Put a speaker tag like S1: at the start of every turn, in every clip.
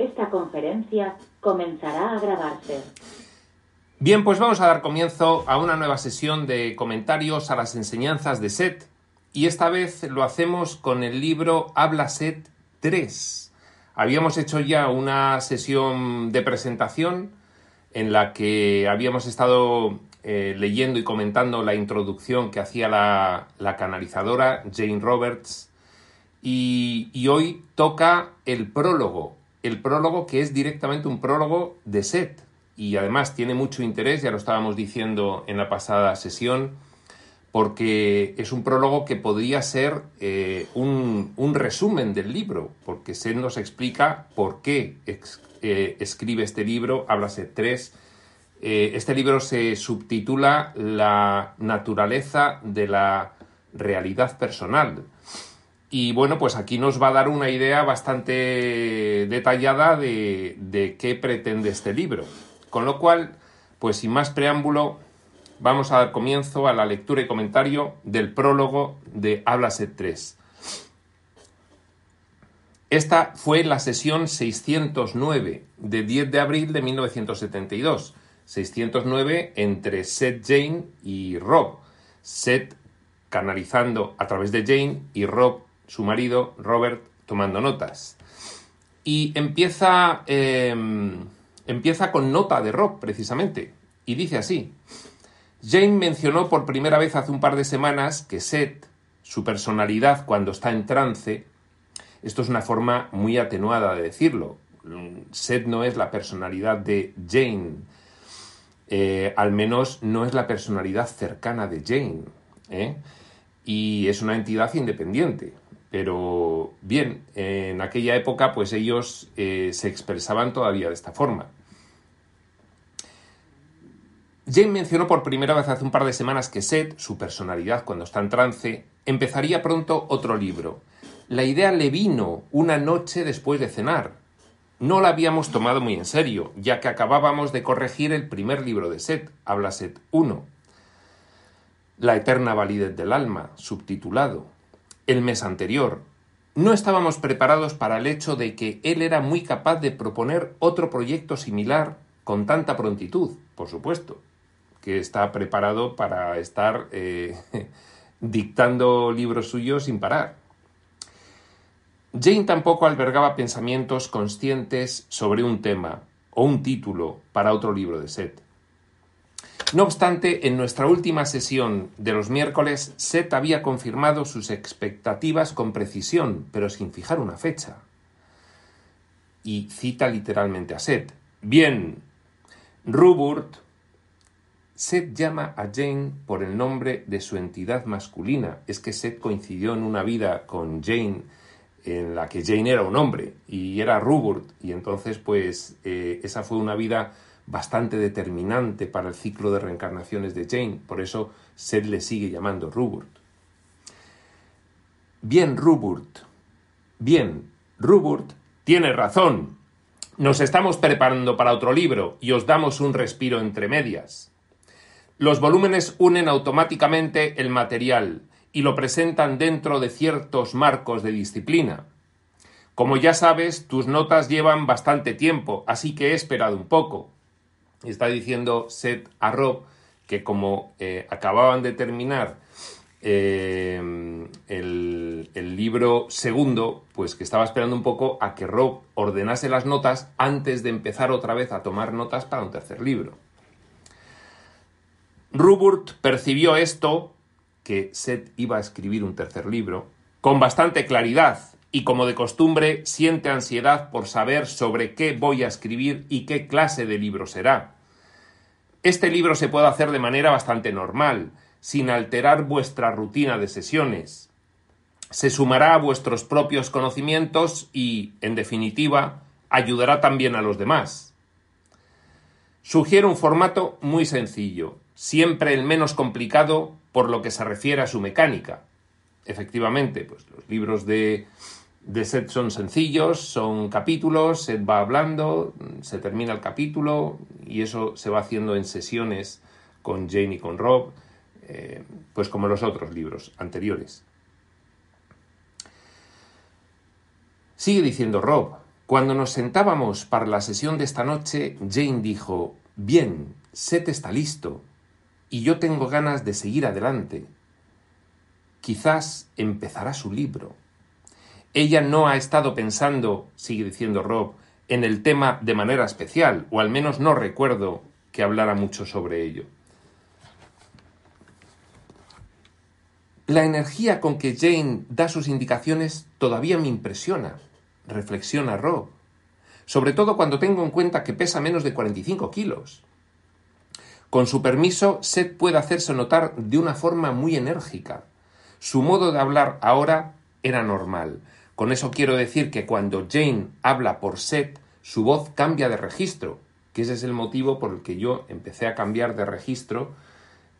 S1: Esta conferencia comenzará a grabarse.
S2: Bien, pues vamos a dar comienzo a una nueva sesión de comentarios a las enseñanzas de Set y esta vez lo hacemos con el libro Habla Set 3. Habíamos hecho ya una sesión de presentación en la que habíamos estado eh, leyendo y comentando la introducción que hacía la, canalizadora Jane Roberts y hoy toca el prólogo, el prólogo que es directamente un prólogo de Set y además tiene mucho interés, ya lo estábamos diciendo en la pasada sesión, porque es un prólogo que podría ser eh, un, un, resumen del libro, porque Set nos explica por qué eh, escribe este libro, habla Set 3. Eh, este libro se subtitula La naturaleza de la realidad personal. Y bueno, pues aquí nos va a dar una idea bastante detallada de, de qué pretende este libro. Con lo cual, pues sin más preámbulo, vamos a dar comienzo a la lectura y comentario del prólogo de Hablaset 3. Esta fue la sesión 609 de 10 de abril de 1972. 609 entre Seth Jane y Rob. Seth canalizando a través de Jane y Rob, su marido, Robert, tomando notas. Y empieza, eh, empieza con nota de Rob, precisamente. Y dice así. Jane mencionó por primera vez hace un par de semanas que Seth, su personalidad cuando está en trance, esto es una forma muy atenuada de decirlo. Seth no es la personalidad de Jane, eh, al menos no es la personalidad cercana de Jane, ¿eh? y es una entidad independiente. Pero bien, en aquella época pues ellos eh, se expresaban todavía de esta forma. Jane mencionó por primera vez hace un par de semanas que Seth, su personalidad cuando está en trance, empezaría pronto otro libro. La idea le vino una noche después de cenar. No la habíamos tomado muy en serio, ya que acabábamos de corregir el primer libro de Seth, Habla Seth 1. La eterna validez del alma, subtitulado. El mes anterior. No estábamos preparados para el hecho de que él era muy capaz de proponer otro proyecto similar con tanta prontitud, por supuesto que está preparado para estar eh, dictando libros suyos sin parar. Jane tampoco albergaba pensamientos conscientes sobre un tema o un título para otro libro de Seth. No obstante, en nuestra última sesión de los miércoles, Seth había confirmado sus expectativas con precisión, pero sin fijar una fecha. Y cita literalmente a Seth. Bien, Ruburt Seth llama a Jane por el nombre de su entidad masculina. Es que Seth coincidió en una vida con Jane en la que Jane era un hombre y era Ruburt y entonces pues eh, esa fue una vida bastante determinante para el ciclo de reencarnaciones de Jane. Por eso Seth le sigue llamando Ruburt. Bien, Ruburt. Bien, Ruburt tiene razón. Nos estamos preparando para otro libro y os damos un respiro entre medias. Los volúmenes unen automáticamente el material y lo presentan dentro de ciertos marcos de disciplina. Como ya sabes, tus notas llevan bastante tiempo, así que he esperado un poco. Está diciendo Seth a Rob que como eh, acababan de terminar eh, el, el, libro segundo, pues que estaba esperando un poco a que Rob ordenase las notas antes de empezar otra vez a tomar notas para un tercer libro. Ruburt percibió esto, que Seth iba a escribir un tercer libro, con bastante claridad y como de costumbre siente ansiedad por saber sobre qué voy a escribir y qué clase de libro será. Este libro se puede hacer de manera bastante normal, sin alterar vuestra rutina de sesiones. se sumará a vuestros propios conocimientos y, en definitiva, ayudará también a los demás. Sugiere un formato muy sencillo, siempre el menos complicado por lo que se refiere a su mecánica. Efectivamente, pues los libros de, de Seth son sencillos, son capítulos, Seth va hablando, se termina el capítulo y eso se va haciendo en sesiones con Jane y con Rob, eh, pues como los otros libros anteriores. Sigue diciendo Rob, cuando nos sentábamos para la sesión de esta noche, Jane dijo, bien, Seth está listo, y yo tengo ganas de seguir adelante. Quizás empezará su libro. Ella no ha estado pensando, sigue diciendo Rob, en el tema de manera especial, o al menos no recuerdo que hablara mucho sobre ello. La energía con que Jane da sus indicaciones todavía me impresiona, reflexiona Rob, sobre todo cuando tengo en cuenta que pesa menos de 45 kilos. Con su permiso, Seth puede hacerse notar de una forma muy enérgica. Su modo de hablar ahora era normal. Con eso quiero decir que cuando Jane habla por Seth, su voz cambia de registro, que ese es el motivo por el que yo empecé a cambiar de registro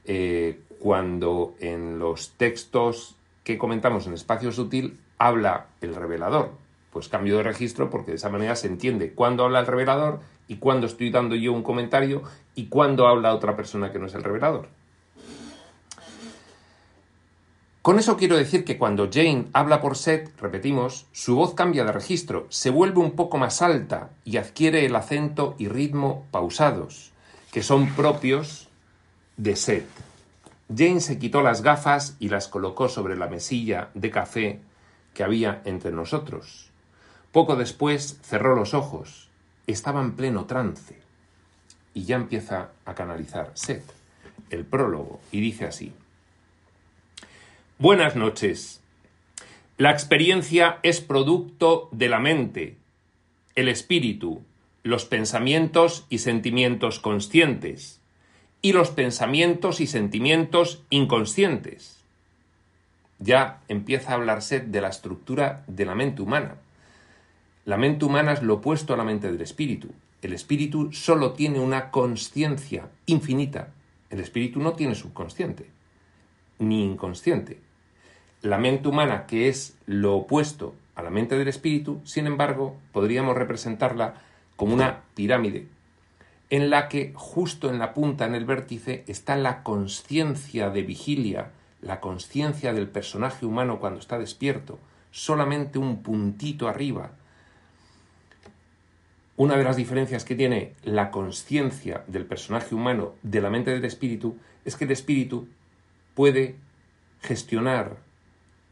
S2: eh, cuando en los textos que comentamos en espacio sutil habla el revelador. Pues cambio de registro porque de esa manera se entiende cuándo habla el revelador y cuándo estoy dando yo un comentario y cuándo habla otra persona que no es el revelador. Con eso quiero decir que cuando Jane habla por Seth, repetimos, su voz cambia de registro, se vuelve un poco más alta y adquiere el acento y ritmo pausados, que son propios de Seth. Jane se quitó las gafas y las colocó sobre la mesilla de café que había entre nosotros. Poco después cerró los ojos. Estaba en pleno trance. Y ya empieza a canalizar Seth, el prólogo, y dice así. Buenas noches. La experiencia es producto de la mente, el espíritu, los pensamientos y sentimientos conscientes y los pensamientos y sentimientos inconscientes. Ya empieza a hablarse de la estructura de la mente humana. La mente humana es lo opuesto a la mente del espíritu. El espíritu solo tiene una conciencia infinita. El espíritu no tiene subconsciente, ni inconsciente. La mente humana, que es lo opuesto a la mente del espíritu, sin embargo, podríamos representarla como una pirámide en la que justo en la punta, en el vértice, está la conciencia de vigilia, la conciencia del personaje humano cuando está despierto, solamente un puntito arriba. Una de las diferencias que tiene la conciencia del personaje humano de la mente del espíritu es que el espíritu puede gestionar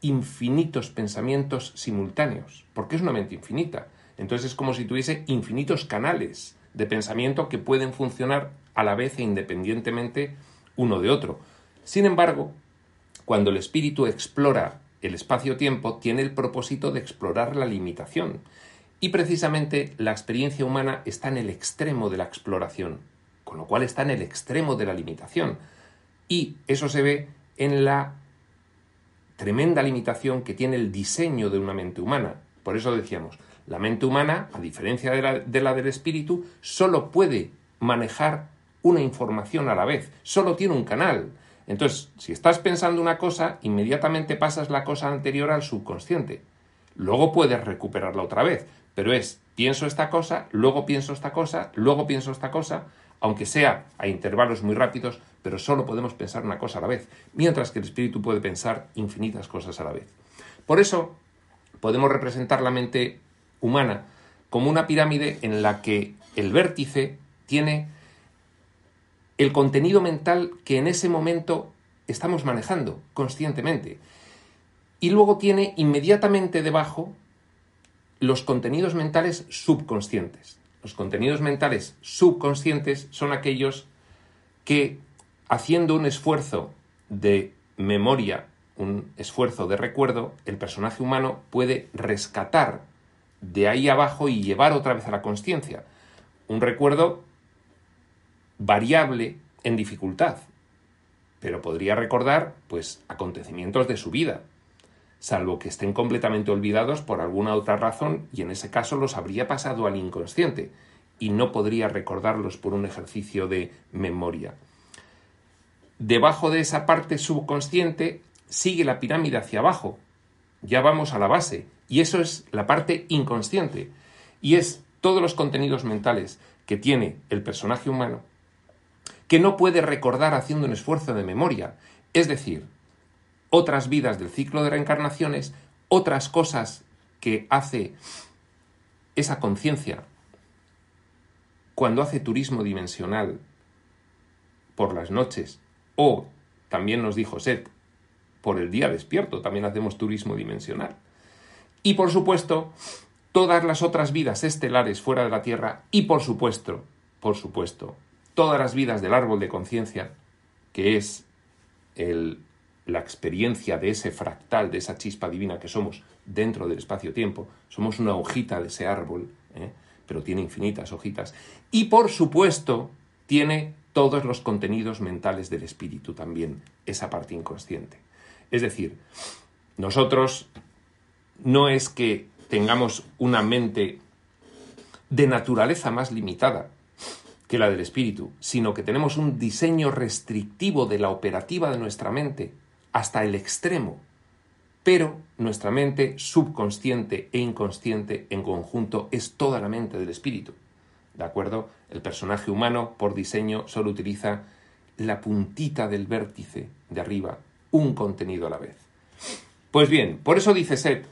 S2: infinitos pensamientos simultáneos, porque es una mente infinita. Entonces es como si tuviese infinitos canales de pensamiento que pueden funcionar a la vez e independientemente uno de otro. Sin embargo, cuando el espíritu explora el espacio-tiempo, tiene el propósito de explorar la limitación. Y precisamente la experiencia humana está en el extremo de la exploración, con lo cual está en el extremo de la limitación. Y eso se ve en la tremenda limitación que tiene el diseño de una mente humana. Por eso decíamos, la mente humana, a diferencia de la, del espíritu, solo puede manejar una información a la vez, solo tiene un canal. Entonces, si estás pensando una cosa, inmediatamente pasas la cosa anterior al subconsciente. Luego puedes recuperarla otra vez, pero es pienso esta cosa, luego pienso esta cosa, luego pienso esta cosa, aunque sea a intervalos muy rápidos, pero solo podemos pensar una cosa a la vez, mientras que el espíritu puede pensar infinitas cosas a la vez. Por eso podemos representar la mente humana como una pirámide en la que el vértice tiene el contenido mental que en ese momento estamos manejando conscientemente. Y luego tiene inmediatamente debajo los contenidos mentales subconscientes. Los contenidos mentales subconscientes son aquellos que, haciendo un esfuerzo de memoria, un esfuerzo de recuerdo, el personaje humano puede rescatar de ahí abajo y llevar otra vez a la conciencia. Un recuerdo variable en dificultad, pero podría recordar pues acontecimientos de su vida. salvo que estén completamente olvidados por alguna otra razón y en ese caso los habría pasado al inconsciente y no podría recordarlos por un ejercicio de memoria. Debajo de esa parte subconsciente sigue la pirámide hacia abajo. Ya vamos a la base. Y eso es la parte inconsciente. Y es todos los contenidos mentales que tiene el personaje humano que no puede recordar haciendo un esfuerzo de memoria. Es decir, otras vidas del ciclo de reencarnaciones, otras cosas que hace esa conciencia cuando hace turismo dimensional por las noches o, también nos dijo Seth, por el día despierto, también hacemos turismo dimensional. Y por supuesto, todas las otras vidas estelares fuera de la Tierra y por supuesto, por supuesto, todas las vidas del árbol de conciencia, que es el, la experiencia de ese fractal, de esa chispa divina que somos dentro del espacio-tiempo, somos una hojita de ese árbol, ¿eh? pero tiene infinitas hojitas, y por supuesto tiene todos los contenidos mentales del espíritu también, esa parte inconsciente. Es decir, nosotros no es que tengamos una mente de naturaleza más limitada que la del espíritu, sino que tenemos un diseño restrictivo de la operativa de nuestra mente hasta el extremo. Pero nuestra mente subconsciente e inconsciente en conjunto es toda la mente del espíritu. ¿De acuerdo? El personaje humano, por diseño, solo utiliza la puntita del vértice de arriba, un contenido a la vez. Pues bien, por eso dice Seth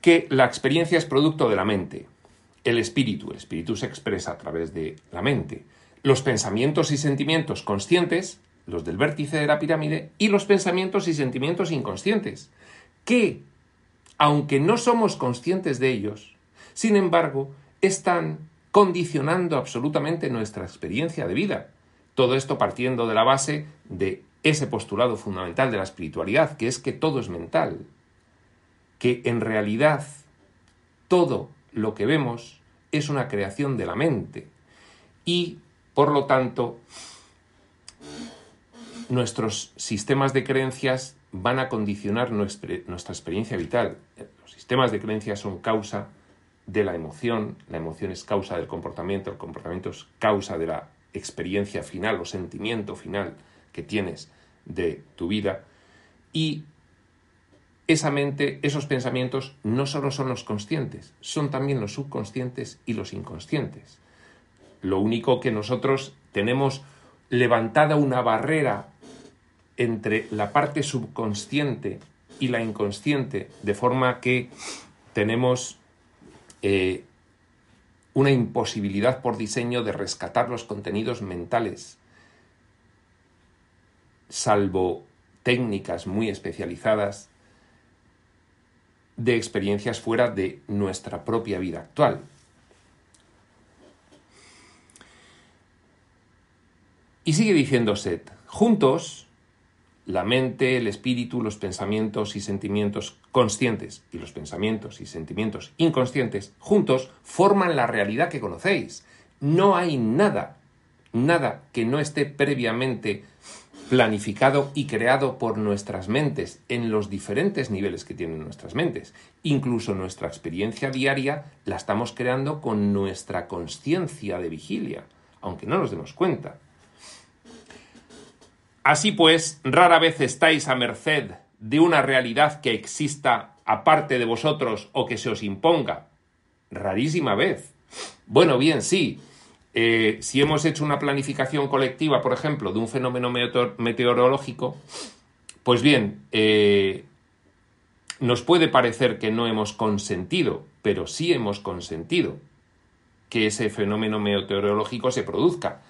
S2: que la experiencia es producto de la mente. El espíritu, el espíritu se expresa a través de la mente. Los pensamientos y sentimientos conscientes, los del vértice de la pirámide, y los pensamientos y sentimientos inconscientes, que, aunque no somos conscientes de ellos, sin embargo, están condicionando absolutamente nuestra experiencia de vida. Todo esto partiendo de la base de ese postulado fundamental de la espiritualidad, que es que todo es mental, que en realidad todo lo que vemos es una creación de la mente y, por lo tanto, nuestros sistemas de creencias van a condicionar nuestra, experiencia vital. Los sistemas de creencias son causa de la emoción, la emoción es causa del comportamiento, el comportamiento es causa de la experiencia final o sentimiento final que tienes de tu vida y esa mente, esos pensamientos no solo son los conscientes, son también los subconscientes y los inconscientes. Lo único que nosotros tenemos levantada una barrera entre la parte subconsciente y la inconsciente, de forma que tenemos eh, una imposibilidad por diseño de rescatar los contenidos mentales, salvo técnicas muy especializadas de experiencias fuera de nuestra propia vida actual. Y sigue diciendo Seth, juntos la mente, el espíritu, los pensamientos y sentimientos conscientes y los pensamientos y sentimientos inconscientes juntos forman la realidad que conocéis. No hay nada, nada que no esté previamente planificado y creado por nuestras mentes en los diferentes niveles que tienen nuestras mentes. Incluso nuestra experiencia diaria la estamos creando con nuestra conciencia de vigilia, aunque no nos demos cuenta. Así pues, rara vez estáis a merced de una realidad que exista aparte de vosotros o que se os imponga. Rarísima vez. Bueno, bien, sí. Eh, si hemos hecho una planificación colectiva, por ejemplo, de un fenómeno meteorológico, pues bien, eh, nos puede parecer que no hemos consentido, pero sí hemos consentido que ese fenómeno meteorológico se produzca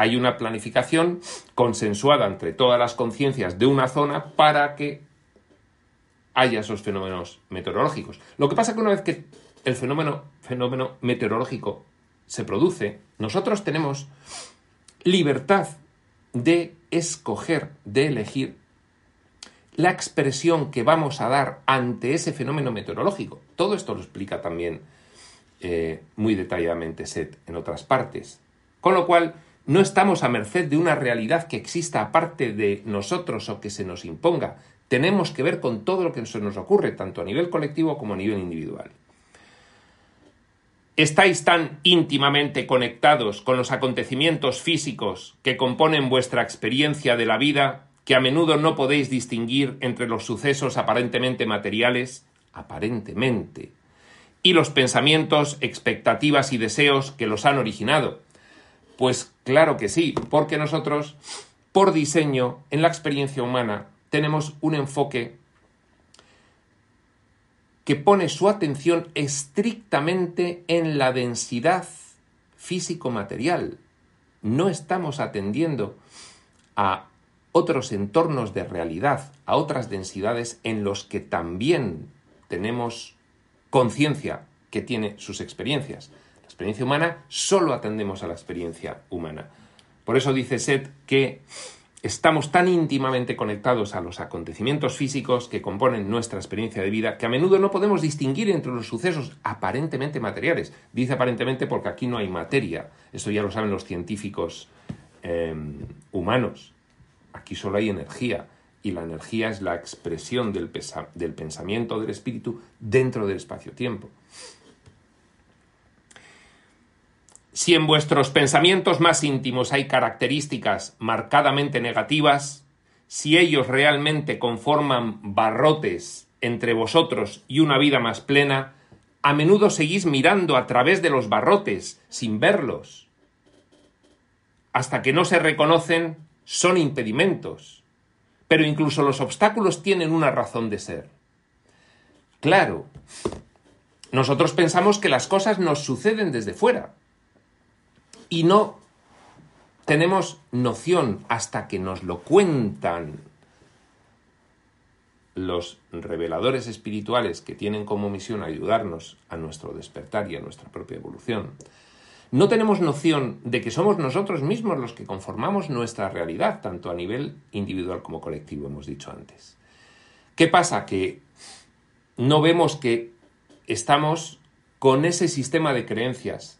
S2: hay una planificación consensuada entre todas las conciencias de una zona para que haya esos fenómenos meteorológicos. Lo que pasa es que una vez que el fenómeno, fenómeno meteorológico se produce, nosotros tenemos libertad de escoger, de elegir la expresión que vamos a dar ante ese fenómeno meteorológico. Todo esto lo explica también eh, muy detalladamente Seth en otras partes. Con lo cual, no estamos a merced de una realidad que exista aparte de nosotros o que se nos imponga. tenemos que ver con todo lo que se nos ocurre, tanto a nivel colectivo como a nivel individual. ¿Estáis tan íntimamente conectados con los acontecimientos físicos que componen vuestra experiencia de la vida que a menudo no podéis distinguir entre los sucesos aparentemente materiales, aparentemente, y los pensamientos, expectativas y deseos que los han originado? Pues claro que sí, porque nosotros, por diseño, en la experiencia humana, tenemos un enfoque que pone su atención estrictamente en la densidad físico-material. No estamos atendiendo a otros entornos de realidad, a otras densidades en los que también tenemos conciencia que tiene sus experiencias. Experiencia humana solo atendemos a la experiencia humana. Por eso dice Seth que Estamos tan íntimamente conectados a los acontecimientos físicos que componen nuestra experiencia de vida que a menudo no podemos distinguir entre los sucesos aparentemente materiales. Dice aparentemente porque aquí no hay materia. Eso ya lo saben los científicos em, humanos. Aquí solo hay energía. Y la energía es la expresión del pensamiento del espíritu dentro del espacio-tiempo. Si en vuestros pensamientos más íntimos hay características marcadamente negativas, si ellos realmente conforman barrotes entre vosotros y una vida más plena, a menudo seguís mirando a través de los barrotes sin verlos. Hasta que no se reconocen, son impedimentos. Pero incluso los obstáculos tienen una razón de ser. Claro, nosotros pensamos que las cosas nos suceden desde fuera y no tenemos noción hasta que nos lo cuentan los reveladores espirituales que tienen como misión ayudarnos a nuestro despertar y a nuestra propia evolución, no tenemos noción de que somos nosotros mismos los que conformamos nuestra realidad, tanto a nivel individual como colectivo, hemos dicho antes. ¿Qué pasa? Que no vemos que estamos con ese sistema de creencias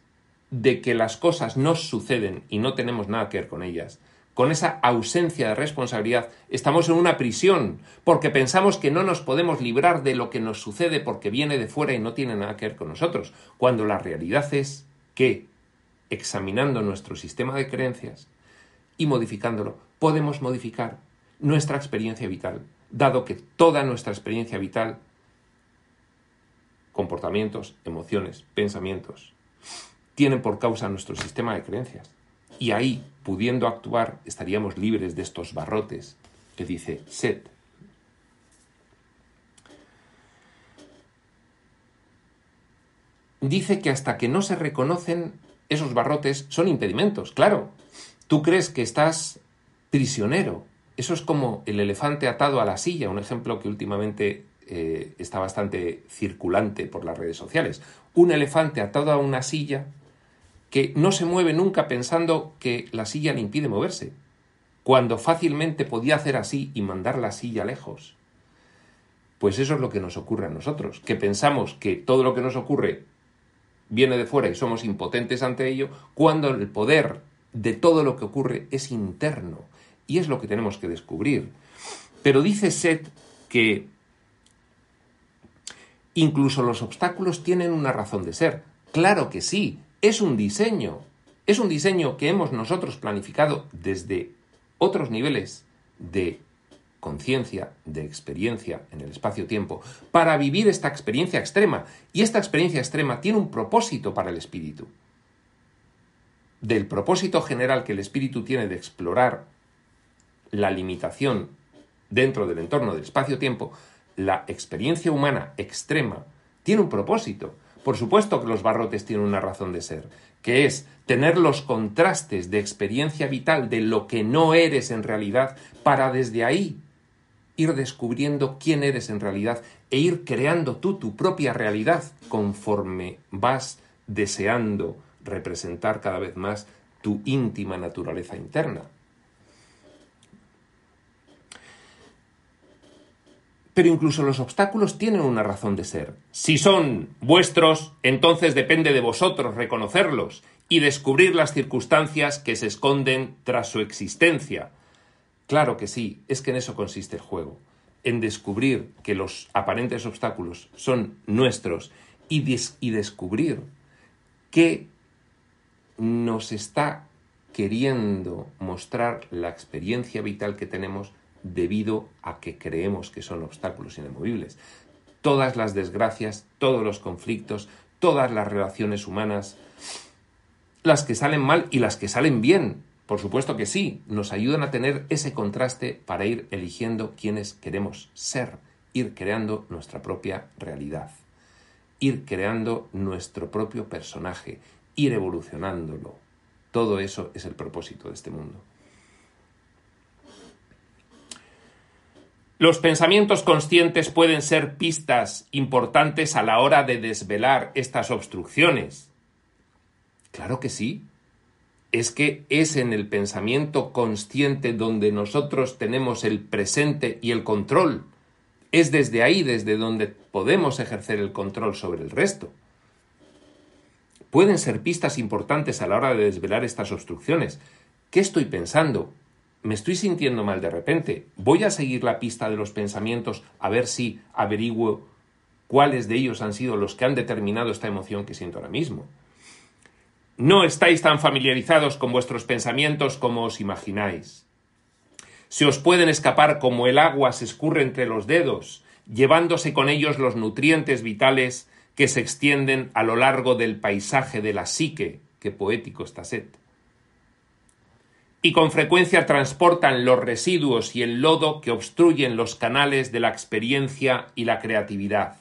S2: de que las cosas nos suceden y no tenemos nada que ver con ellas, con esa ausencia de responsabilidad, estamos en una prisión, porque pensamos que no nos podemos librar de lo que nos sucede porque viene de fuera y no tiene nada que ver con nosotros, cuando la realidad es que, examinando nuestro sistema de creencias y modificándolo, podemos modificar nuestra experiencia vital, dado que toda nuestra experiencia vital, comportamientos, emociones, pensamientos, tienen por causa nuestro sistema de creencias. Y ahí, pudiendo actuar, estaríamos libres de estos barrotes que dice Set. Dice que hasta que no se reconocen esos barrotes son impedimentos. Claro, tú crees que estás prisionero. Eso es como el elefante atado a la silla, un ejemplo que últimamente eh, está bastante circulante por las redes sociales. Un elefante atado a una silla que no se mueve nunca pensando que la silla le impide moverse, cuando fácilmente podía hacer así y mandar la silla lejos. Pues eso es lo que nos ocurre a nosotros, que pensamos que todo lo que nos ocurre viene de fuera y somos impotentes ante ello, cuando el poder de todo lo que ocurre es interno, y es lo que tenemos que descubrir. Pero dice Seth que incluso los obstáculos tienen una razón de ser. Claro que sí, es un diseño, es un diseño que hemos nosotros planificado desde otros niveles de conciencia, de experiencia en el espacio-tiempo, para vivir esta experiencia extrema. Y esta experiencia extrema tiene un propósito para el espíritu. Del propósito general que el espíritu tiene de explorar la limitación dentro del entorno del espacio-tiempo, la experiencia humana extrema tiene un propósito. Por supuesto que los barrotes tienen una razón de ser, que es tener los contrastes de experiencia vital de lo que no eres en realidad para desde ahí ir descubriendo quién eres en realidad e ir creando tú tu propia realidad conforme vas deseando representar cada vez más tu íntima naturaleza interna. Pero incluso los obstáculos tienen una razón de ser. Si son vuestros, entonces depende de vosotros reconocerlos y descubrir las circunstancias que se esconden tras su existencia. Claro que sí, es que en eso consiste el juego. en descubrir que los aparentes obstáculos son nuestros y, descubrir que nos está queriendo mostrar la experiencia vital que tenemos debido a que creemos que son obstáculos inamovibles. Todas las desgracias, todos los conflictos, todas las relaciones humanas, las que salen mal y las que salen bien, por supuesto que sí, nos ayudan a tener ese contraste para ir eligiendo quienes queremos ser, ir creando nuestra propia realidad, ir creando nuestro propio personaje, ir evolucionándolo. Todo eso es el propósito de este mundo. Los pensamientos conscientes pueden ser pistas importantes a la hora de desvelar estas obstrucciones. Claro que sí, es que es en el pensamiento consciente donde nosotros tenemos el presente y el control. Es desde ahí desde donde podemos ejercer el control sobre el resto. Pueden ser pistas importantes a la hora de desvelar estas obstrucciones. ¿Qué estoy pensando? ¿Me estoy sintiendo mal de repente? Voy a seguir la pista de los pensamientos a ver si averiguo cuáles de ellos han sido los que han determinado esta emoción que siento ahora mismo. No estáis tan familiarizados con vuestros pensamientos como os imagináis. Se os pueden escapar como el agua se escurre entre los dedos, llevándose con ellos los nutrientes vitales que se extienden a lo largo del paisaje de la psique, que poético está sed. Y con frecuencia transportan los residuos y el lodo que obstruyen los canales de la experiencia y la creatividad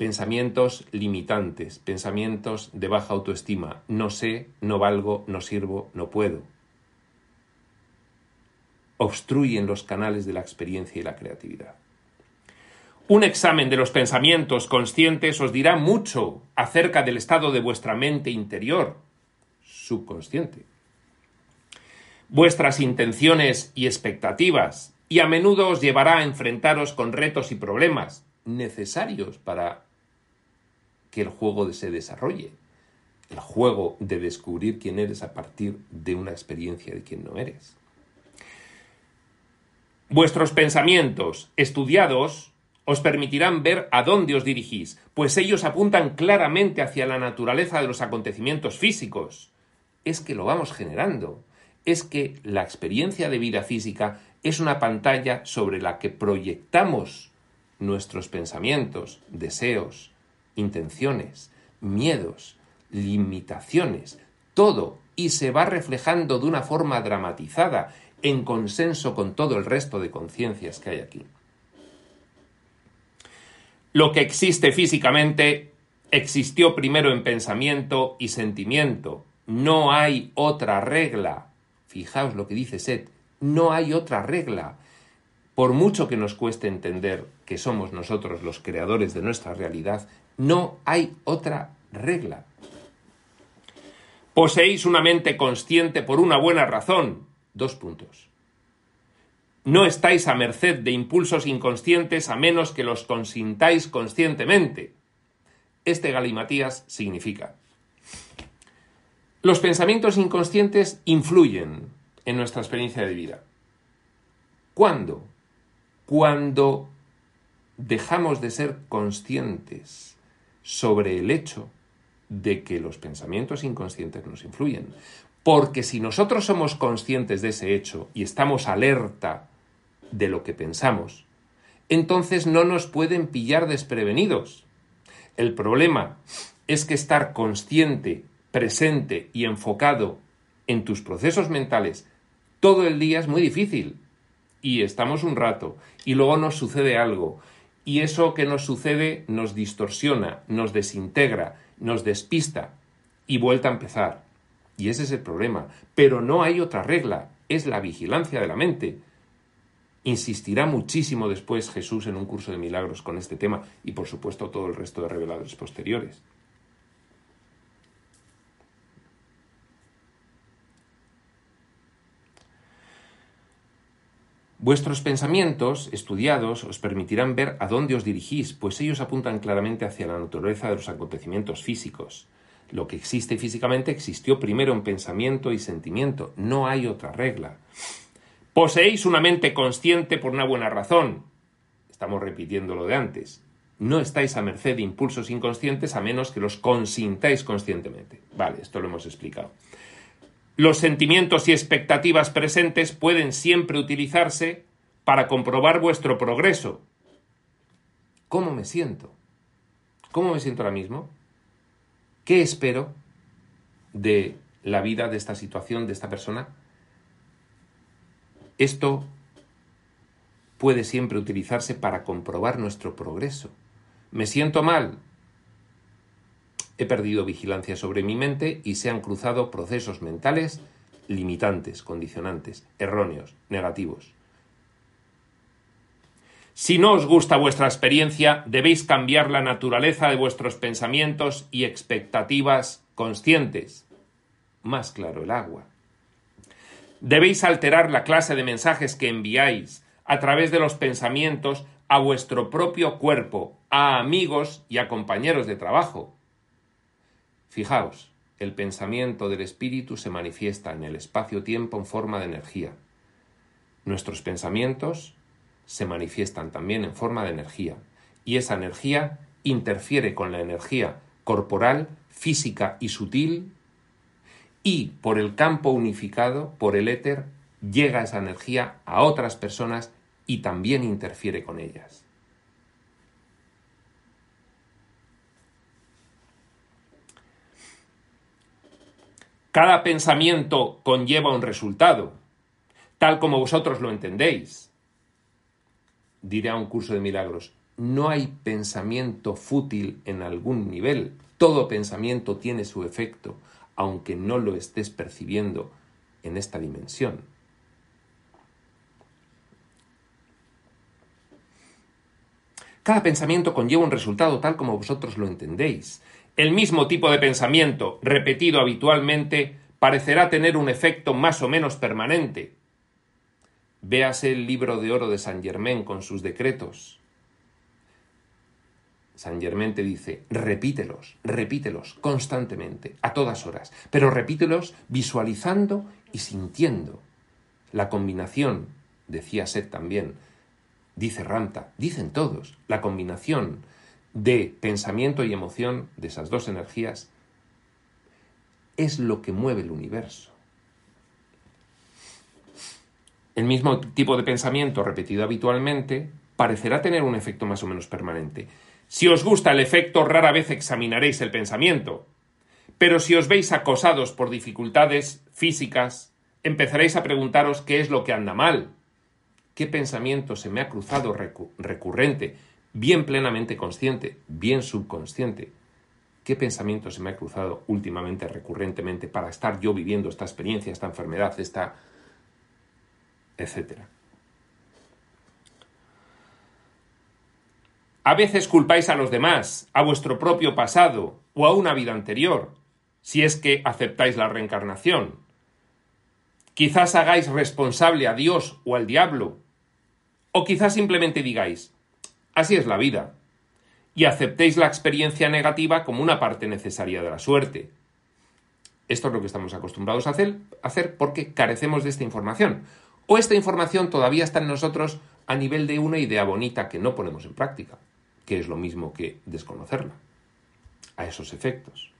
S2: pensamientos limitantes, pensamientos de baja autoestima, no sé, no valgo, no sirvo, no puedo. Obstruyen los canales de la experiencia y la creatividad. Un examen de los pensamientos conscientes os dirá mucho acerca del estado de vuestra mente interior, subconsciente, vuestras intenciones y expectativas, y a menudo os llevará a enfrentaros con retos y problemas necesarios para que el juego se desarrolle. El juego de descubrir quién eres a partir de una experiencia de quién no eres. Vuestros pensamientos estudiados os permitirán ver a dónde os dirigís, pues ellos apuntan claramente hacia la naturaleza de los acontecimientos físicos. Es que lo vamos generando. Es que la experiencia de vida física es una pantalla sobre la que proyectamos nuestros pensamientos, deseos, intenciones, miedos, limitaciones, todo, y se va reflejando de una forma dramatizada, en consenso con todo el resto de conciencias que hay aquí. Lo que existe físicamente existió primero en pensamiento y sentimiento. No hay otra regla. Fijaos lo que dice Seth. No hay otra regla. Por mucho que nos cueste entender que somos nosotros los creadores de nuestra realidad, no hay otra regla. Poseéis una mente consciente por una buena razón. Dos puntos. No estáis a merced de impulsos inconscientes a menos que los consintáis conscientemente. Este galimatías significa. Los pensamientos inconscientes influyen en nuestra experiencia de vida. ¿Cuándo? Cuando dejamos de ser conscientes sobre el hecho de que los pensamientos inconscientes nos influyen. Porque si nosotros somos conscientes de ese hecho y estamos alerta de lo que pensamos, entonces no nos pueden pillar desprevenidos. El problema es que estar consciente, presente y enfocado en tus procesos mentales todo el día es muy difícil. Y estamos un rato y luego nos sucede algo y eso que nos sucede nos distorsiona, nos desintegra, nos despista y vuelta a empezar. Y ese es el problema. Pero no hay otra regla, es la vigilancia de la mente. Insistirá muchísimo después Jesús en un curso de milagros con este tema y por supuesto todo el resto de reveladores posteriores. Vuestros pensamientos estudiados os permitirán ver a dónde os dirigís, pues ellos apuntan claramente hacia la naturaleza de los acontecimientos físicos. Lo que existe físicamente existió primero en pensamiento y sentimiento, no hay otra regla. Poseéis una mente consciente por una buena razón. Estamos repitiendo lo de antes. No estáis a merced de impulsos inconscientes a menos que los consintáis conscientemente. Vale, esto lo hemos explicado. Los sentimientos y expectativas presentes pueden siempre utilizarse para comprobar vuestro progreso. ¿Cómo me siento? ¿Cómo me siento ahora mismo? ¿Qué espero de la vida, de esta situación, de esta persona? Esto puede siempre utilizarse para comprobar nuestro progreso. ¿Me siento mal? He perdido vigilancia sobre mi mente y se han cruzado procesos mentales limitantes, condicionantes, erróneos, negativos. Si no os gusta vuestra experiencia, debéis cambiar la naturaleza de vuestros pensamientos y expectativas conscientes. Más claro el agua. Debéis alterar la clase de mensajes que enviáis a través de los pensamientos a vuestro propio cuerpo, a amigos y a compañeros de trabajo. Fijaos, el pensamiento del espíritu se manifiesta en el espacio-tiempo en forma de energía. Nuestros pensamientos se manifiestan también en forma de energía, y esa energía interfiere con la energía corporal, física y sutil y por el campo unificado, por el éter, llega esa energía a otras personas y también interfiere con ellas. Cada pensamiento conlleva un resultado, tal como vosotros lo entendéis. Diré a un curso de milagros, no hay pensamiento fútil en algún nivel, todo pensamiento tiene su efecto, aunque no lo estés percibiendo en esta dimensión. Cada pensamiento conlleva un resultado tal como vosotros lo entendéis. El mismo tipo de pensamiento, repetido habitualmente, parecerá tener un efecto más o menos permanente. Véase el libro de oro de San Germain con sus decretos. San Germain te dice, repítelos, repítelos constantemente, a todas horas, pero repítelos visualizando y sintiendo. La combinación, decía Seth también, dice Ramta, dicen todos, la combinación de pensamiento y emoción, de esas dos energías, es lo que mueve el universo. El mismo tipo de pensamiento repetido habitualmente parecerá tener un efecto más o menos permanente, si os gusta el efecto, rara vez examinaréis el pensamiento. Pero si os veis acosados por dificultades físicas, empezaréis a preguntaros qué es lo que anda mal. ¿Qué pensamiento se me ha cruzado recurrente, bien plenamente consciente, bien subconsciente? ¿Qué pensamiento se me ha cruzado últimamente, recurrentemente, para estar yo viviendo esta experiencia, esta enfermedad, esta... etcétera? A veces culpáis a los demás, a vuestro propio pasado o a una vida anterior, si es que aceptáis la reencarnación. Quizás hagáis responsable a Dios o al diablo, o quizás simplemente digáis, así es la vida, y aceptéis la experiencia negativa como una parte necesaria de la suerte. Esto es lo que estamos acostumbrados a hacer, hacer porque carecemos de esta información, o esta información todavía está en nosotros a nivel de una idea bonita que no ponemos en práctica que es lo mismo que desconocerla, a esos efectos.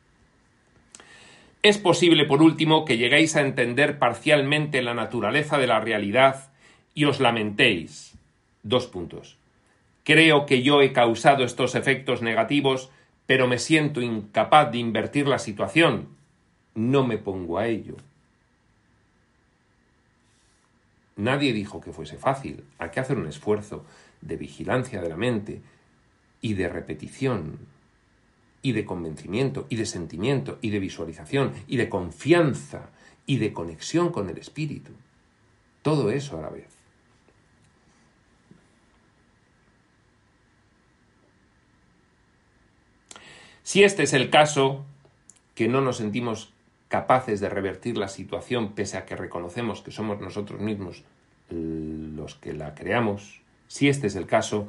S2: Es posible, por último, que lleguéis a entender parcialmente la naturaleza de la realidad y os lamentéis. Dos puntos. Creo que yo he causado estos efectos negativos, pero me siento incapaz de invertir la situación. No me pongo a ello. Nadie dijo que fuese fácil. Hay que hacer un esfuerzo de vigilancia de la mente, y de repetición, y de convencimiento, y de sentimiento, y de visualización, y de confianza, y de conexión con el espíritu. Todo eso a la vez. Si este es el caso, que no nos sentimos capaces de revertir la situación pese a que reconocemos que somos nosotros mismos los que la creamos, si este es el caso,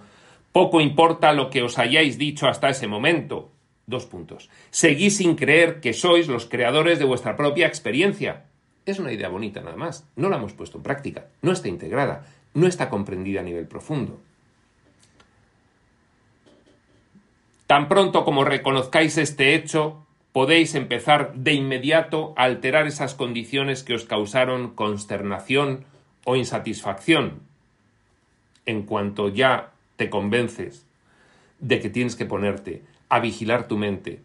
S2: poco importa lo que os hayáis dicho hasta ese momento. Dos puntos. Seguís sin creer que sois los creadores de vuestra propia experiencia. Es una idea bonita nada más. No la hemos puesto en práctica. No está integrada. No está comprendida a nivel profundo. Tan pronto como reconozcáis este hecho, podéis empezar de inmediato a alterar esas condiciones que os causaron consternación o insatisfacción. En cuanto ya te convences de que tienes que ponerte a vigilar tu mente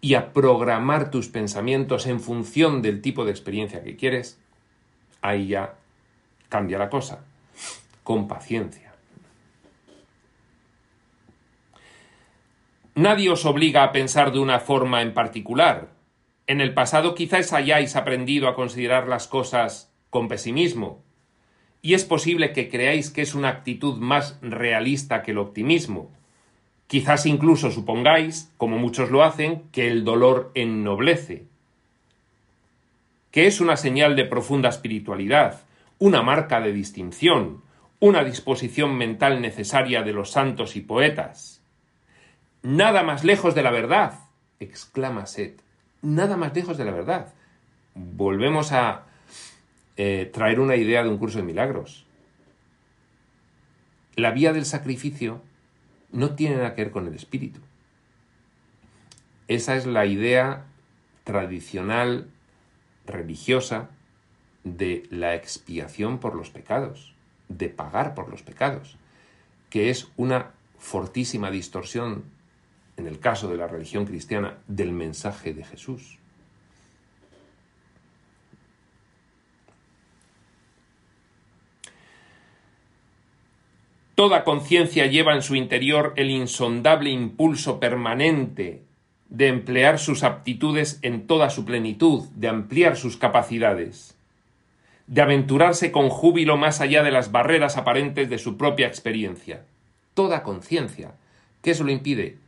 S2: y a programar tus pensamientos en función del tipo de experiencia que quieres, ahí ya cambia la cosa, con paciencia. Nadie os obliga a pensar de una forma en particular. En el pasado quizás hayáis aprendido a considerar las cosas con pesimismo, y es posible que creáis que es una actitud más realista que el optimismo. Quizás incluso supongáis, como muchos lo hacen, que el dolor ennoblece, que es una señal de profunda espiritualidad, una marca de distinción, una disposición mental necesaria de los santos y poetas. Nada más lejos de la verdad, exclama Set. Nada más lejos de la verdad. Volvemos a eh, traer una idea de un curso de milagros. La vía del sacrificio no tiene nada que ver con el espíritu. Esa es la idea tradicional religiosa de la expiación por los pecados, de pagar por los pecados, que es una fortísima distorsión en el caso de la religión cristiana, del mensaje de Jesús. Toda conciencia lleva en su interior el insondable impulso permanente de emplear sus aptitudes en toda su plenitud, de ampliar sus capacidades, de aventurarse con júbilo más allá de las barreras aparentes de su propia experiencia. Toda conciencia. ¿Qué eso lo impide?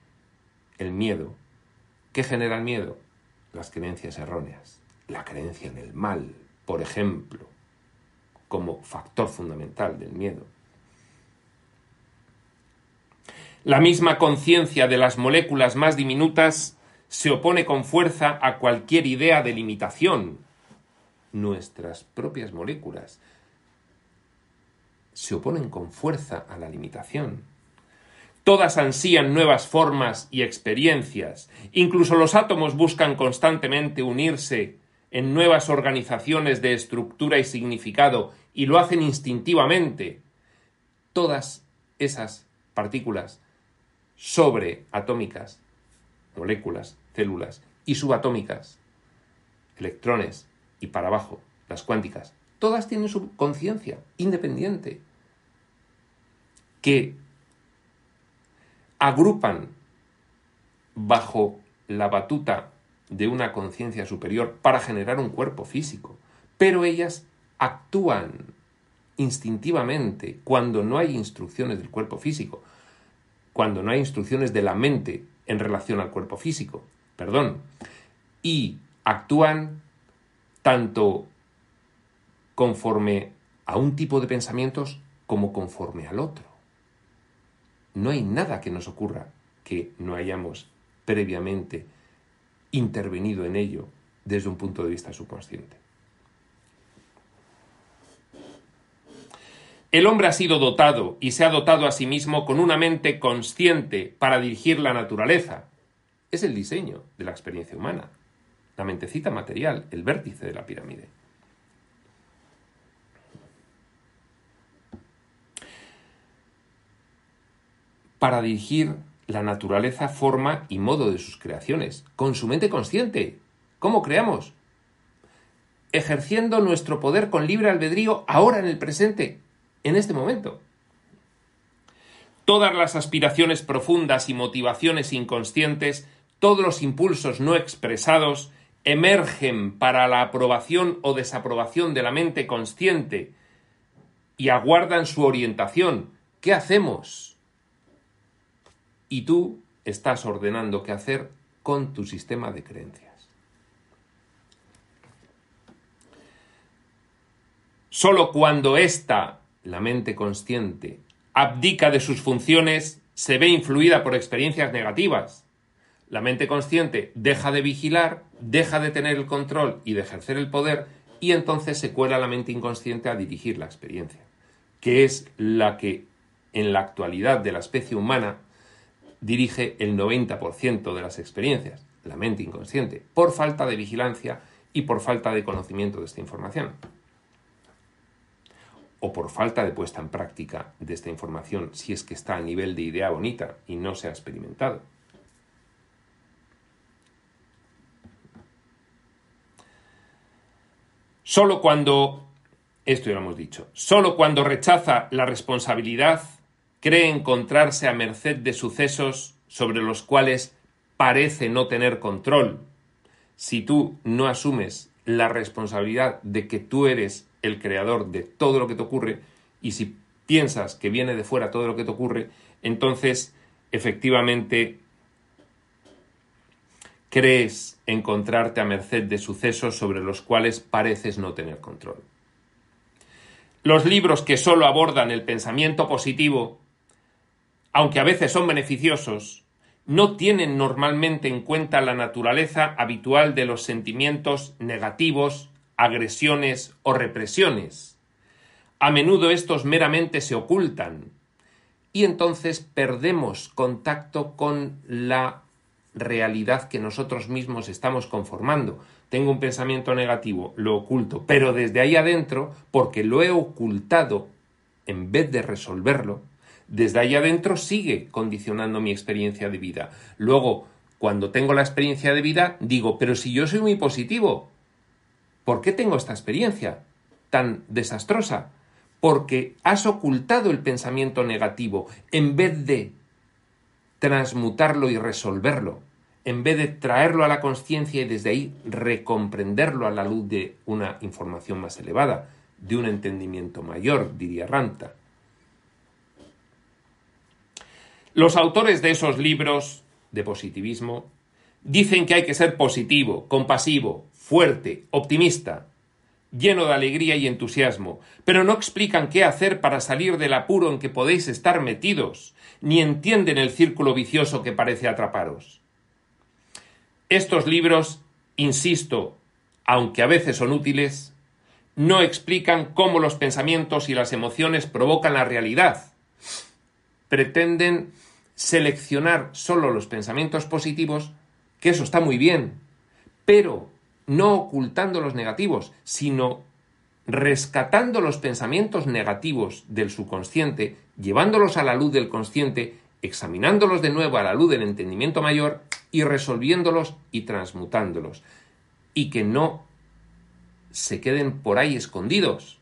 S2: El miedo. ¿Qué genera el miedo? Las creencias erróneas. La creencia en el mal, por ejemplo, como factor fundamental del miedo. La misma conciencia de las moléculas más diminutas se opone con fuerza a cualquier idea de limitación. Nuestras propias moléculas se oponen con fuerza a la limitación. Todas ansían nuevas formas y experiencias. Incluso los átomos buscan constantemente unirse en nuevas organizaciones de estructura y significado y lo hacen instintivamente. Todas esas partículas sobreatómicas, moléculas, células y subatómicas, electrones y para abajo, las cuánticas, todas tienen su conciencia independiente que agrupan bajo la batuta de una conciencia superior para generar un cuerpo físico, pero ellas actúan instintivamente cuando no hay instrucciones del cuerpo físico, cuando no hay instrucciones de la mente en relación al cuerpo físico, perdón, y actúan tanto conforme a un tipo de pensamientos como conforme al otro no hay nada que nos ocurra que no hayamos previamente intervenido en ello desde un punto de vista subconsciente. El hombre ha sido dotado y se ha dotado a sí mismo con una mente consciente para dirigir la naturaleza. Es el diseño de la experiencia humana, la mentecita material, el vértice de la pirámide. Para dirigir la naturaleza, forma y modo de sus creaciones, con su mente consciente. ¿Cómo creamos? Ejerciendo nuestro poder con libre albedrío ahora en el presente, en este momento. Todas las aspiraciones profundas y motivaciones inconscientes, todos los impulsos no expresados, emergen para la aprobación o desaprobación de la mente consciente y aguardan su orientación. ¿Qué hacemos? Y tú estás ordenando qué hacer con tu sistema de creencias. Solo cuando ésta, la mente consciente, abdica de sus funciones, se ve influida por experiencias negativas. La mente consciente deja de vigilar, deja de tener el control y de ejercer el poder y entonces se cuela la mente inconsciente a dirigir la experiencia, que es la que en la actualidad de la especie humana dirige el 90% de las experiencias, la mente inconsciente, por falta de vigilancia y por falta de conocimiento de esta información. O por falta de puesta en práctica de esta información, si es que está a nivel de idea bonita y no se ha experimentado. Solo cuando, esto ya lo hemos dicho, solo cuando rechaza la responsabilidad, cree encontrarse a merced de sucesos sobre los cuales parece no tener control. Si tú no asumes la responsabilidad de que tú eres el creador de todo lo que te ocurre, y si piensas que viene de fuera todo lo que te ocurre, entonces efectivamente crees encontrarte a merced de sucesos sobre los cuales pareces no tener control. Los libros que solo abordan el pensamiento positivo, aunque a veces son beneficiosos, no tienen normalmente en cuenta la naturaleza habitual de los sentimientos negativos, agresiones o represiones. A menudo estos meramente se ocultan y entonces perdemos contacto con la realidad que nosotros mismos estamos conformando. Tengo un pensamiento negativo, lo oculto, pero desde ahí adentro, porque lo he ocultado en vez de resolverlo, desde ahí adentro sigue condicionando mi experiencia de vida. Luego, cuando tengo la experiencia de vida, digo, pero si yo soy muy positivo, ¿por qué tengo esta experiencia tan desastrosa? Porque has ocultado el pensamiento negativo en vez de transmutarlo y resolverlo en vez de traerlo a la conciencia y desde ahí recomprenderlo a la luz de una información más elevada, de un entendimiento mayor, diría Ranta. Los autores de esos libros de positivismo dicen que hay que ser positivo, compasivo, fuerte, optimista, lleno de alegría y entusiasmo, pero no explican qué hacer para salir del apuro en que podéis estar metidos, ni entienden el círculo vicioso que parece atraparos. Estos libros, insisto, aunque a veces son útiles, no explican cómo los pensamientos y las emociones provocan la realidad. Pretenden seleccionar solo los pensamientos positivos, que eso está muy bien, pero no ocultando los negativos, sino rescatando los pensamientos negativos del subconsciente, llevándolos a la luz del consciente, examinándolos de nuevo a la luz del entendimiento mayor y resolviéndolos y transmutándolos. Y que no se queden por ahí escondidos,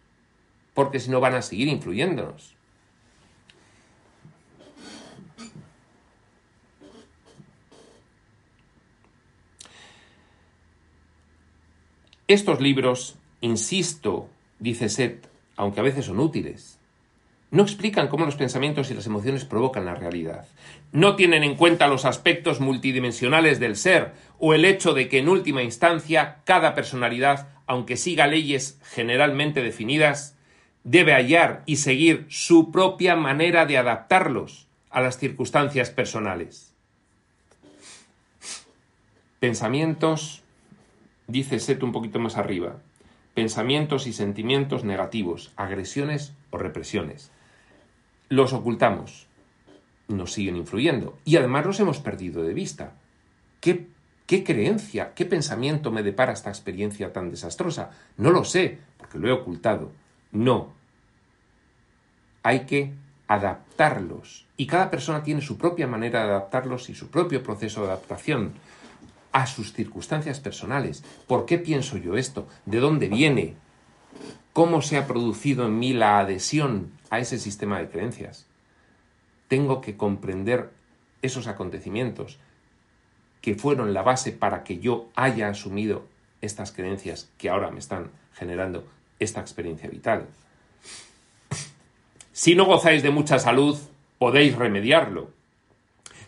S2: porque si no van a seguir influyéndonos. Estos libros, insisto, dice Seth, aunque a veces son útiles, no explican cómo los pensamientos y las emociones provocan la realidad. No tienen en cuenta los aspectos multidimensionales del ser o el hecho de que en última instancia cada personalidad, aunque siga leyes generalmente definidas, debe hallar y seguir su propia manera de adaptarlos a las circunstancias personales. Pensamientos, dice Set un poquito más arriba, pensamientos y sentimientos negativos, agresiones o represiones los ocultamos, nos siguen influyendo y además los hemos perdido de vista. ¿Qué, ¿Qué creencia, qué pensamiento me depara esta experiencia tan desastrosa? No lo sé, porque lo he ocultado. No. Hay que adaptarlos. Y cada persona tiene su propia manera de adaptarlos y su propio proceso de adaptación a sus circunstancias personales. ¿Por qué pienso yo esto? ¿De dónde viene? ¿Cómo se ha producido en mí la adhesión a ese sistema de creencias. Tengo que comprender esos acontecimientos que fueron la base para que yo haya asumido estas creencias que ahora me están generando esta experiencia vital. Si no gozáis de mucha salud, podéis remediarlo.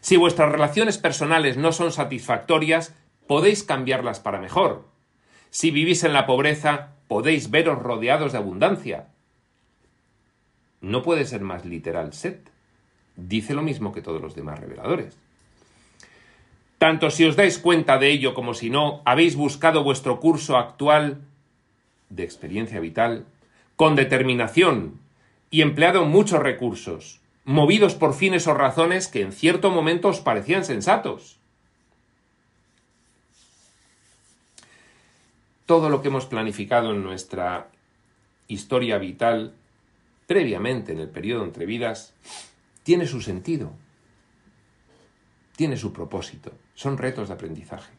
S2: Si vuestras relaciones personales no son satisfactorias, podéis cambiarlas para mejor. Si vivís en la pobreza, podéis veros rodeados de abundancia. No puede ser más literal Set. Dice lo mismo que todos los demás reveladores. Tanto si os dais cuenta de ello como si no, habéis buscado vuestro curso actual de experiencia vital, con determinación y empleado muchos recursos, movidos por fines o razones que en cierto momento os parecían sensatos. Todo lo que hemos planificado en nuestra historia vital previamente en el periodo entre vidas tiene su sentido, tiene su propósito, son retos de aprendizaje.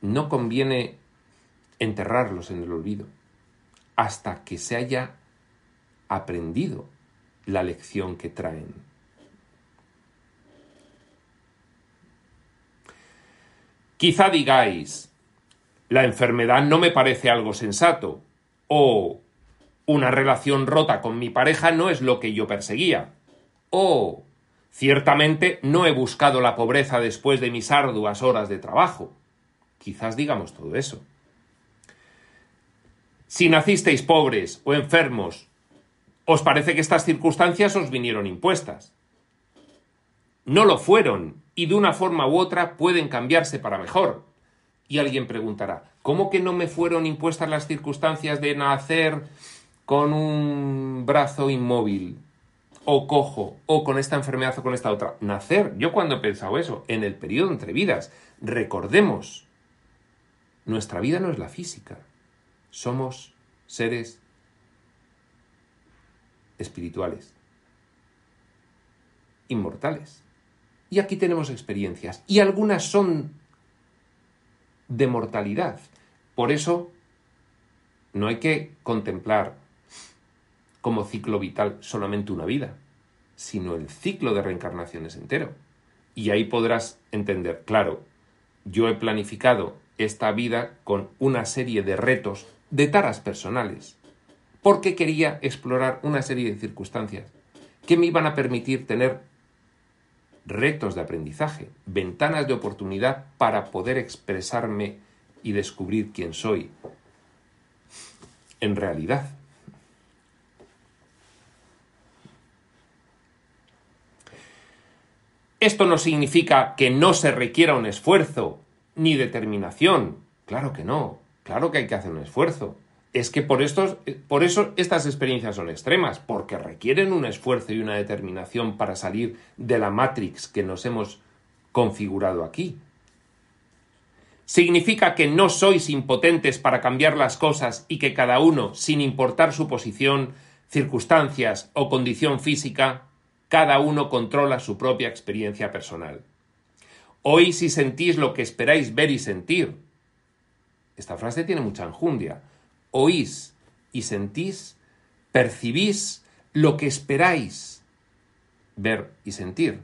S2: No conviene enterrarlos en el olvido hasta que se haya aprendido la lección que traen. Quizá digáis, la enfermedad no me parece algo sensato, o una relación rota con mi pareja no es lo que yo perseguía, o ciertamente no he buscado la pobreza después de mis arduas horas de trabajo. Quizás digamos todo eso. Si nacisteis pobres o enfermos ¿Os parece que estas circunstancias os vinieron impuestas? No lo fueron y de una forma u otra pueden cambiarse para mejor. Y alguien preguntará, ¿cómo que no me fueron impuestas las circunstancias de nacer con un brazo inmóvil o cojo o con esta enfermedad o con esta otra? Nacer, yo cuando he pensado eso, en el periodo entre vidas, recordemos, nuestra vida no es la física, somos seres espirituales, inmortales. Y aquí tenemos experiencias, y algunas son de mortalidad. Por eso no hay que contemplar como ciclo vital solamente una vida, sino el ciclo de reencarnaciones entero. Y ahí podrás entender, claro, yo he planificado esta vida con una serie de retos de taras personales, porque quería explorar una serie de circunstancias que me iban a permitir tener retos de aprendizaje, ventanas de oportunidad para poder expresarme y descubrir quién soy en realidad. Esto no significa que no se requiera un esfuerzo ni determinación. Claro que no, claro que hay que hacer un esfuerzo es que por, estos, por eso estas experiencias son extremas, porque requieren un esfuerzo y una determinación para salir de la matrix que nos hemos configurado aquí. Significa que no sois impotentes para cambiar las cosas y que cada uno, sin importar su posición, circunstancias o condición física, cada uno controla su propia experiencia personal. Hoy si sentís lo que esperáis ver y sentir. Esta frase tiene mucha enjundia oís y sentís, percibís lo que esperáis ver y sentir.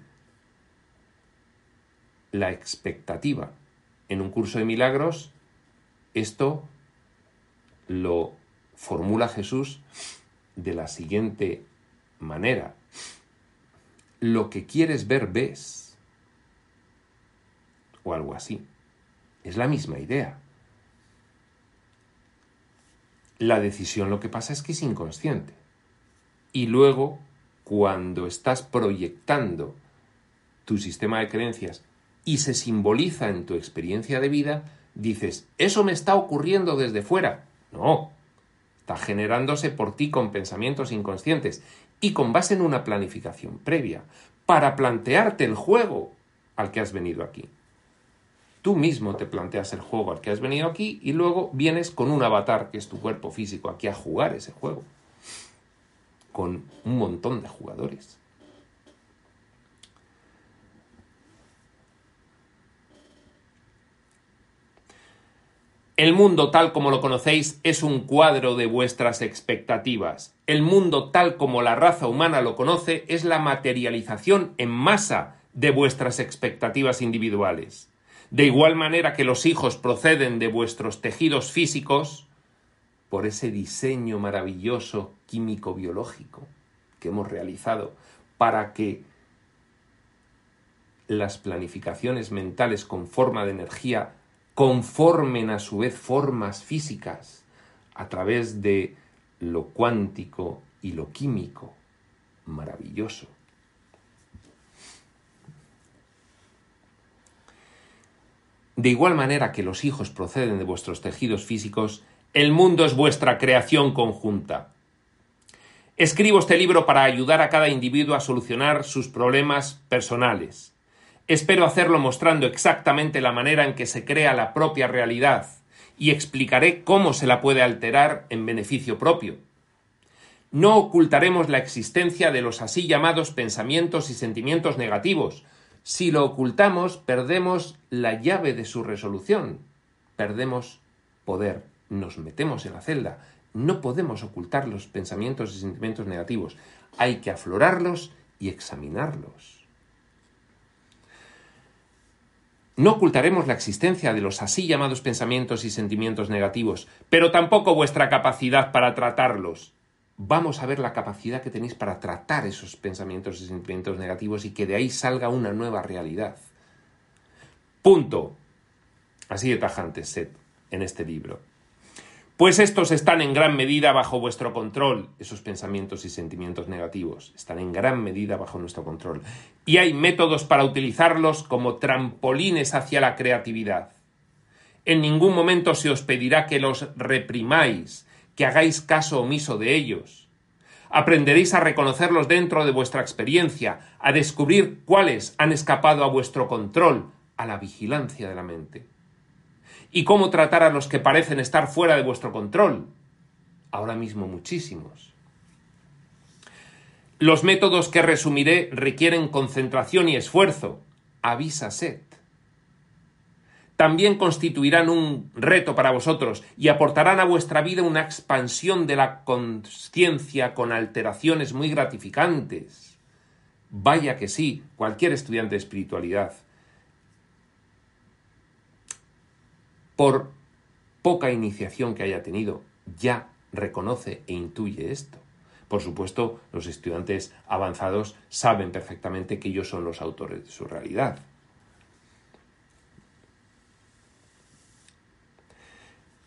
S2: La expectativa. En un curso de milagros, esto lo formula Jesús de la siguiente manera. Lo que quieres ver, ves. O algo así. Es la misma idea. La decisión lo que pasa es que es inconsciente. Y luego, cuando estás proyectando tu sistema de creencias y se simboliza en tu experiencia de vida, dices, eso me está ocurriendo desde fuera. No, está generándose por ti con pensamientos inconscientes y con base en una planificación previa para plantearte el juego al que has venido aquí. Tú mismo te planteas el juego al que has venido aquí y luego vienes con un avatar, que es tu cuerpo físico, aquí a jugar ese juego. Con un montón de jugadores. El mundo tal como lo conocéis es un cuadro de vuestras expectativas. El mundo tal como la raza humana lo conoce es la materialización en masa de vuestras expectativas individuales. De igual manera que los hijos proceden de vuestros tejidos físicos, por ese diseño maravilloso químico-biológico que hemos realizado para que las planificaciones mentales con forma de energía conformen a su vez formas físicas a través de lo cuántico y lo químico. Maravilloso. De igual manera que los hijos proceden de vuestros tejidos físicos, El mundo es vuestra creación conjunta. Escribo este libro para ayudar a cada individuo a solucionar sus problemas personales. Espero hacerlo mostrando exactamente la manera en que se crea la propia realidad y explicaré cómo se la puede alterar en beneficio propio. No ocultaremos la existencia de los así llamados pensamientos y sentimientos negativos. Si lo ocultamos, perdemos la llave de su resolución. Perdemos poder. Nos metemos en la celda. No podemos ocultar los pensamientos y sentimientos negativos. Hay que aflorarlos y examinarlos. No ocultaremos la existencia de los así llamados pensamientos y sentimientos negativos, pero tampoco vuestra capacidad para tratarlos. Vamos a ver la capacidad que tenéis para tratar esos pensamientos y sentimientos negativos y que de ahí salga una nueva realidad. Punto. Así de tajante, Seth, en este libro. Pues estos están en gran medida bajo vuestro control, esos pensamientos y sentimientos negativos, están en gran medida bajo nuestro control. Y hay métodos para utilizarlos como trampolines hacia la creatividad. En ningún momento se os pedirá que los reprimáis, que hagáis caso omiso de ellos. Aprenderéis a reconocerlos dentro de vuestra experiencia, a descubrir cuáles han escapado a vuestro control, a la vigilancia de la mente y cómo tratar a los que parecen estar fuera de vuestro control. Ahora mismo muchísimos. Los métodos que resumiré requieren concentración y esfuerzo. Avisa Set. También constituirán un reto para vosotros y aportarán a vuestra vida una expansión de la conciencia con alteraciones muy gratificantes. Vaya que sí, cualquier estudiante de espiritualidad por poca iniciación que haya tenido, ya reconoce e intuye esto. Por supuesto, los estudiantes avanzados saben perfectamente que ellos son los autores de su realidad.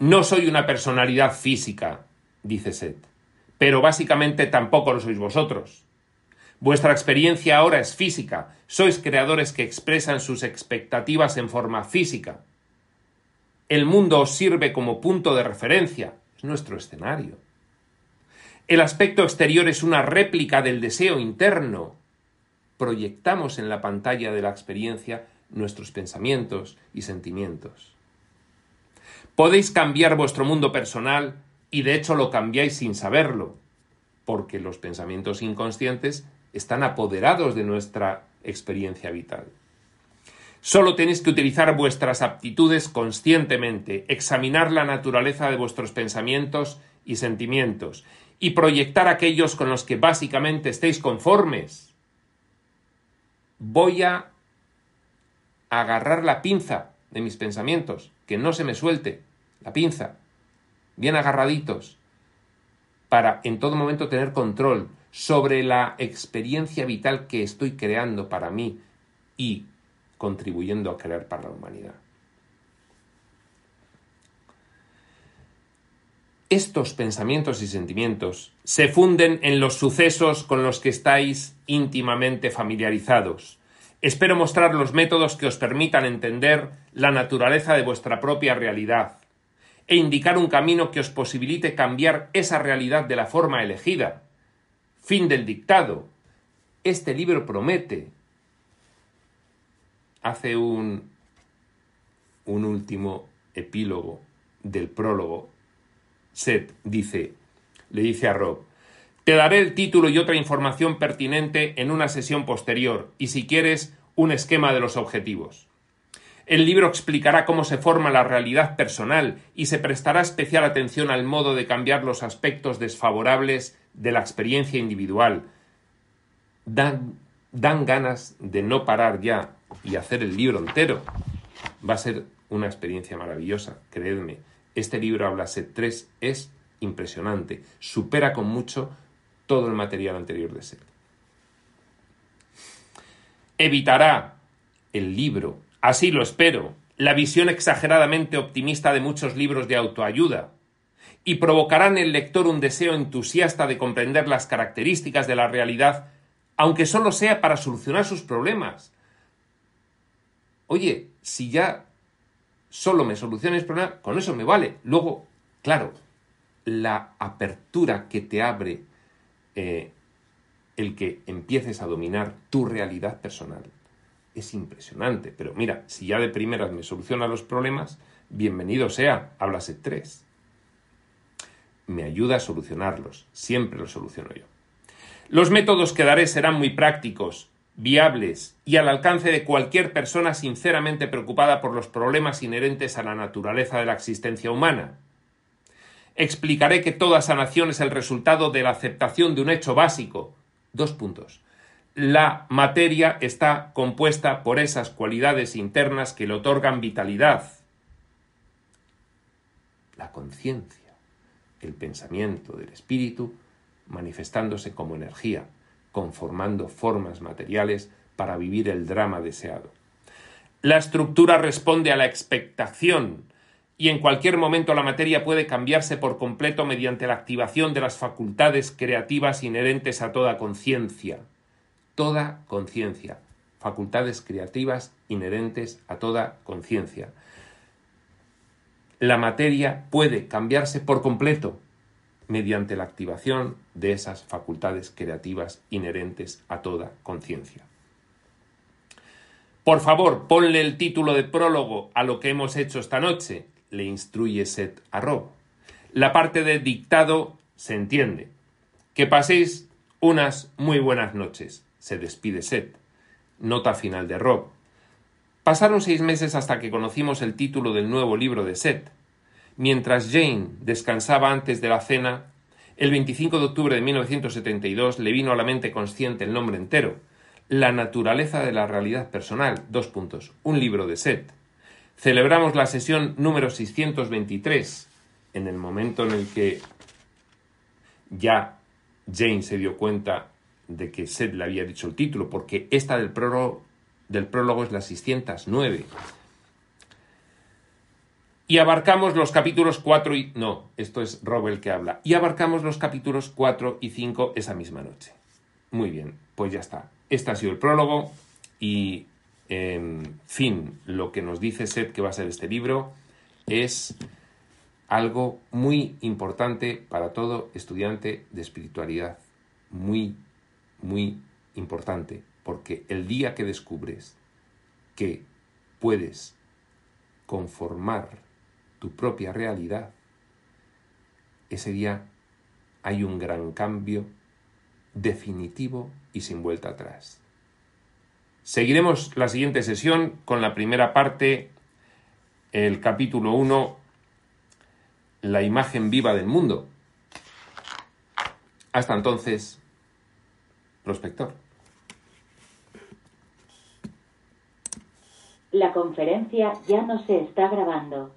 S2: No soy una personalidad física, dice Seth, pero básicamente tampoco lo sois vosotros. Vuestra experiencia ahora es física, sois creadores que expresan sus expectativas en forma física. El mundo os sirve como punto de referencia, es nuestro escenario. El aspecto exterior es una réplica del deseo interno. Proyectamos en la pantalla de la experiencia nuestros pensamientos y sentimientos. Podéis cambiar vuestro mundo personal y de hecho lo cambiáis sin saberlo, porque los pensamientos inconscientes están apoderados de nuestra experiencia vital. Solo tenéis que utilizar vuestras aptitudes conscientemente, examinar la naturaleza de vuestros pensamientos y sentimientos, y proyectar aquellos con los que básicamente estéis conformes. Voy a agarrar la pinza de mis pensamientos, que no se me suelte la pinza, bien agarraditos, para en todo momento tener control sobre la experiencia vital que estoy creando para mí y contribuyendo a crear para la humanidad. Estos pensamientos y sentimientos se funden en los sucesos con los que estáis íntimamente familiarizados. Espero mostrar los métodos que os permitan entender la naturaleza de vuestra propia realidad e indicar un camino que os posibilite cambiar esa realidad de la forma elegida. Fin del dictado. Este libro promete hace un, un último epílogo del prólogo. Seth dice, le dice a Rob, te daré el título y otra información pertinente en una sesión posterior y si quieres un esquema de los objetivos. El libro explicará cómo se forma la realidad personal y se prestará especial atención al modo de cambiar los aspectos desfavorables de la experiencia individual. Dan, dan ganas de no parar ya y hacer el libro entero. Va a ser una experiencia maravillosa, creedme. Este libro Habla Set 3 es impresionante, supera con mucho todo el material anterior de Set. Evitará el libro, así lo espero, la visión exageradamente optimista de muchos libros de autoayuda, y provocará en el lector un deseo entusiasta de comprender las características de la realidad, aunque solo sea para solucionar sus problemas, Oye, si ya solo me soluciones el problema, con eso me vale. Luego Claro, la apertura que te abre eh, el que empieces a dominar tu realidad personal es impresionante. Pero mira, si ya de primeras me soluciona los problemas, bienvenido sea, háblase tres. Me ayuda a solucionarlos, siempre los soluciono yo. Los métodos que daré serán muy prácticos, viables y al alcance de cualquier persona sinceramente preocupada por los problemas inherentes a la naturaleza de la existencia humana. Explicaré que toda sanación es el resultado de la aceptación de un hecho básico. Dos puntos. La materia está compuesta por esas cualidades internas que le otorgan vitalidad. La conciencia, el pensamiento del espíritu, manifestándose como energía, conformando formas materiales para vivir el drama deseado. La estructura responde a la expectación y en cualquier momento la materia puede cambiarse por completo mediante la activación de las facultades creativas inherentes a toda conciencia. Toda conciencia. Facultades creativas inherentes a toda conciencia. La materia puede cambiarse por completo mediante la activación de esas facultades creativas inherentes a toda conciencia. Por favor, ponle el título de prólogo a lo que hemos hecho esta noche, le instruye Seth a Rob. La parte de dictado se entiende. Que paséis unas muy buenas noches, se despide Seth. Nota final de Rob. Pasaron seis meses hasta que conocimos el título del nuevo libro de Seth. Mientras Jane descansaba antes de la cena, el 25 de octubre de 1972 le vino a la mente consciente el nombre entero, La naturaleza de la realidad personal, dos puntos, un libro de Seth. Celebramos la sesión número 623, en el momento en el que ya Jane se dio cuenta de que Seth le había dicho el título, porque esta del prólogo, del prólogo es la 609 y abarcamos los capítulos 4 y... No, esto es Rob el que habla. Y abarcamos los capítulos 4 y 5 esa misma noche. Muy bien, pues ya está. Este ha sido el prólogo y, en fin, lo que nos dice Seth que va a ser este libro es algo muy importante para todo estudiante de espiritualidad. Muy, muy importante. Porque el día que descubres que puedes conformar tu propia realidad, ese día hay un gran cambio definitivo y sin vuelta atrás. Seguiremos la siguiente sesión con la primera parte, el capítulo 1, la imagen viva del mundo. Hasta entonces, prospector.
S1: La conferencia ya no se está grabando.